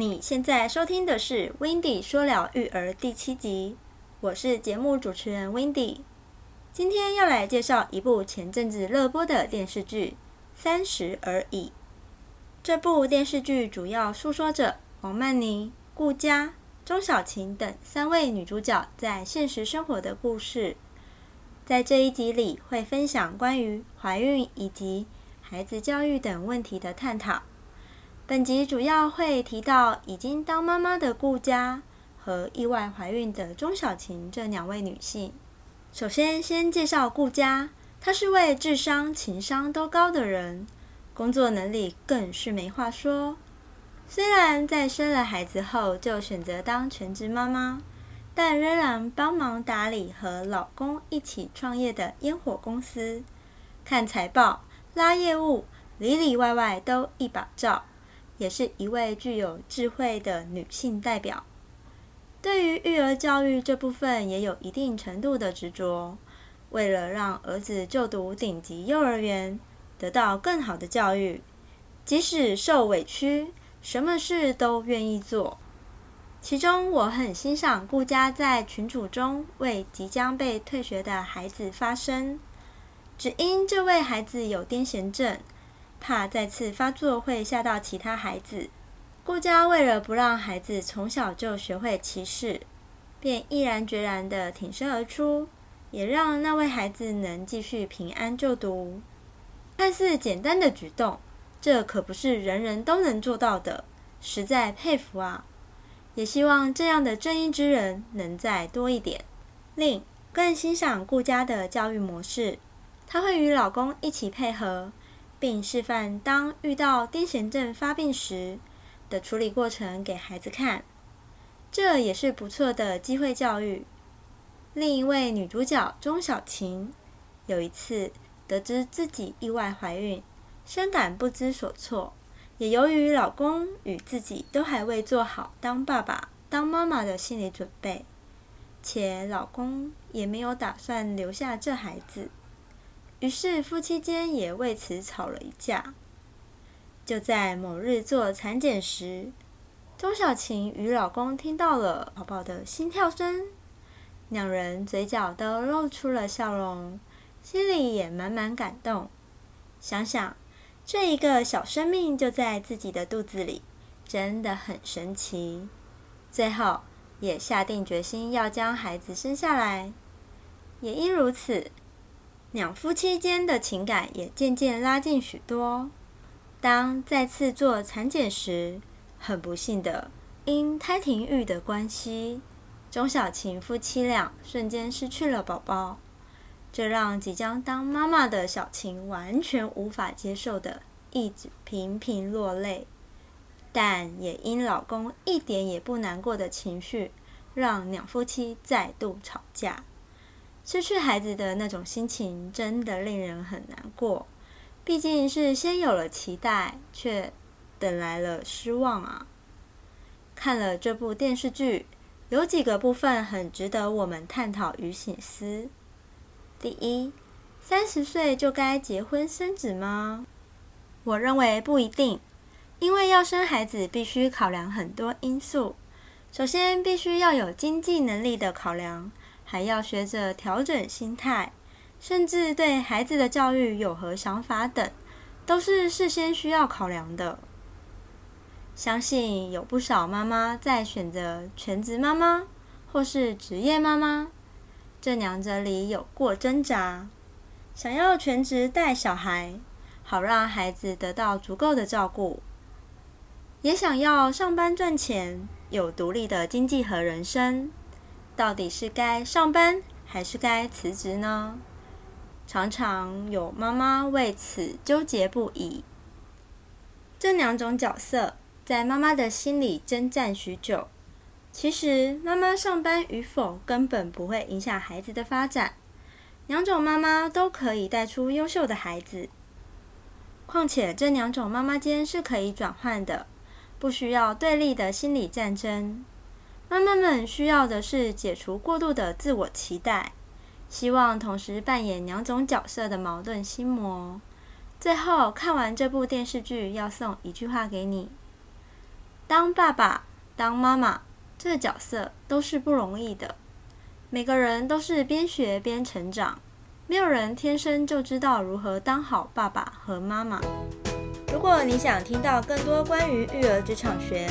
你现在收听的是《w i n d y 说了育儿》第七集，我是节目主持人 w i n d y 今天要来介绍一部前阵子热播的电视剧《三十而已》。这部电视剧主要诉说着王曼妮、顾佳、钟小琴等三位女主角在现实生活的故事。在这一集里，会分享关于怀孕以及孩子教育等问题的探讨。本集主要会提到已经当妈妈的顾佳和意外怀孕的钟小琴这两位女性。首先，先介绍顾佳，她是位智商、情商都高的人，工作能力更是没话说。虽然在生了孩子后就选择当全职妈妈。但仍然帮忙打理和老公一起创业的烟火公司，看财报、拉业务，里里外外都一把照，也是一位具有智慧的女性代表。对于育儿教育这部分，也有一定程度的执着。为了让儿子就读顶级幼儿园，得到更好的教育，即使受委屈，什么事都愿意做。其中，我很欣赏顾家在群组中为即将被退学的孩子发声。只因这位孩子有癫痫症，怕再次发作会吓到其他孩子，顾家为了不让孩子从小就学会歧视，便毅然决然地挺身而出，也让那位孩子能继续平安就读。看似简单的举动，这可不是人人都能做到的，实在佩服啊！也希望这样的正义之人能再多一点。另更欣赏顾家的教育模式，她会与老公一起配合，并示范当遇到癫痫症发病时的处理过程给孩子看，这也是不错的机会教育。另一位女主角钟小琴，有一次得知自己意外怀孕，深感不知所措。也由于老公与自己都还未做好当爸爸、当妈妈的心理准备，且老公也没有打算留下这孩子，于是夫妻间也为此吵了一架。就在某日做产检时，钟小琴与老公听到了宝宝的心跳声，两人嘴角都露出了笑容，心里也满满感动。想想。这一个小生命就在自己的肚子里，真的很神奇。最后也下定决心要将孩子生下来。也因如此，两夫妻间的情感也渐渐拉近许多。当再次做产检时，很不幸的因胎停育的关系，钟小琴夫妻俩瞬间失去了宝宝。这让即将当妈妈的小晴完全无法接受的，一直频频落泪。但也因老公一点也不难过的情绪，让两夫妻再度吵架。失去孩子的那种心情，真的令人很难过。毕竟是先有了期待，却等来了失望啊！看了这部电视剧，有几个部分很值得我们探讨与醒思。第一，三十岁就该结婚生子吗？我认为不一定，因为要生孩子必须考量很多因素。首先，必须要有经济能力的考量，还要学着调整心态，甚至对孩子的教育有何想法等，都是事先需要考量的。相信有不少妈妈在选择全职妈妈或是职业妈妈。这两者里有过挣扎，想要全职带小孩，好让孩子得到足够的照顾；也想要上班赚钱，有独立的经济和人生。到底是该上班还是该辞职呢？常常有妈妈为此纠结不已。这两种角色在妈妈的心里征战许久。其实，妈妈上班与否根本不会影响孩子的发展。两种妈妈都可以带出优秀的孩子。况且，这两种妈妈间是可以转换的，不需要对立的心理战争。妈妈们需要的是解除过度的自我期待，希望同时扮演两种角色的矛盾心魔。最后，看完这部电视剧，要送一句话给你。当爸爸、当妈妈这个角色都是不容易的。每个人都是边学边成长，没有人天生就知道如何当好爸爸和妈妈。如果你想听到更多关于育儿职场学、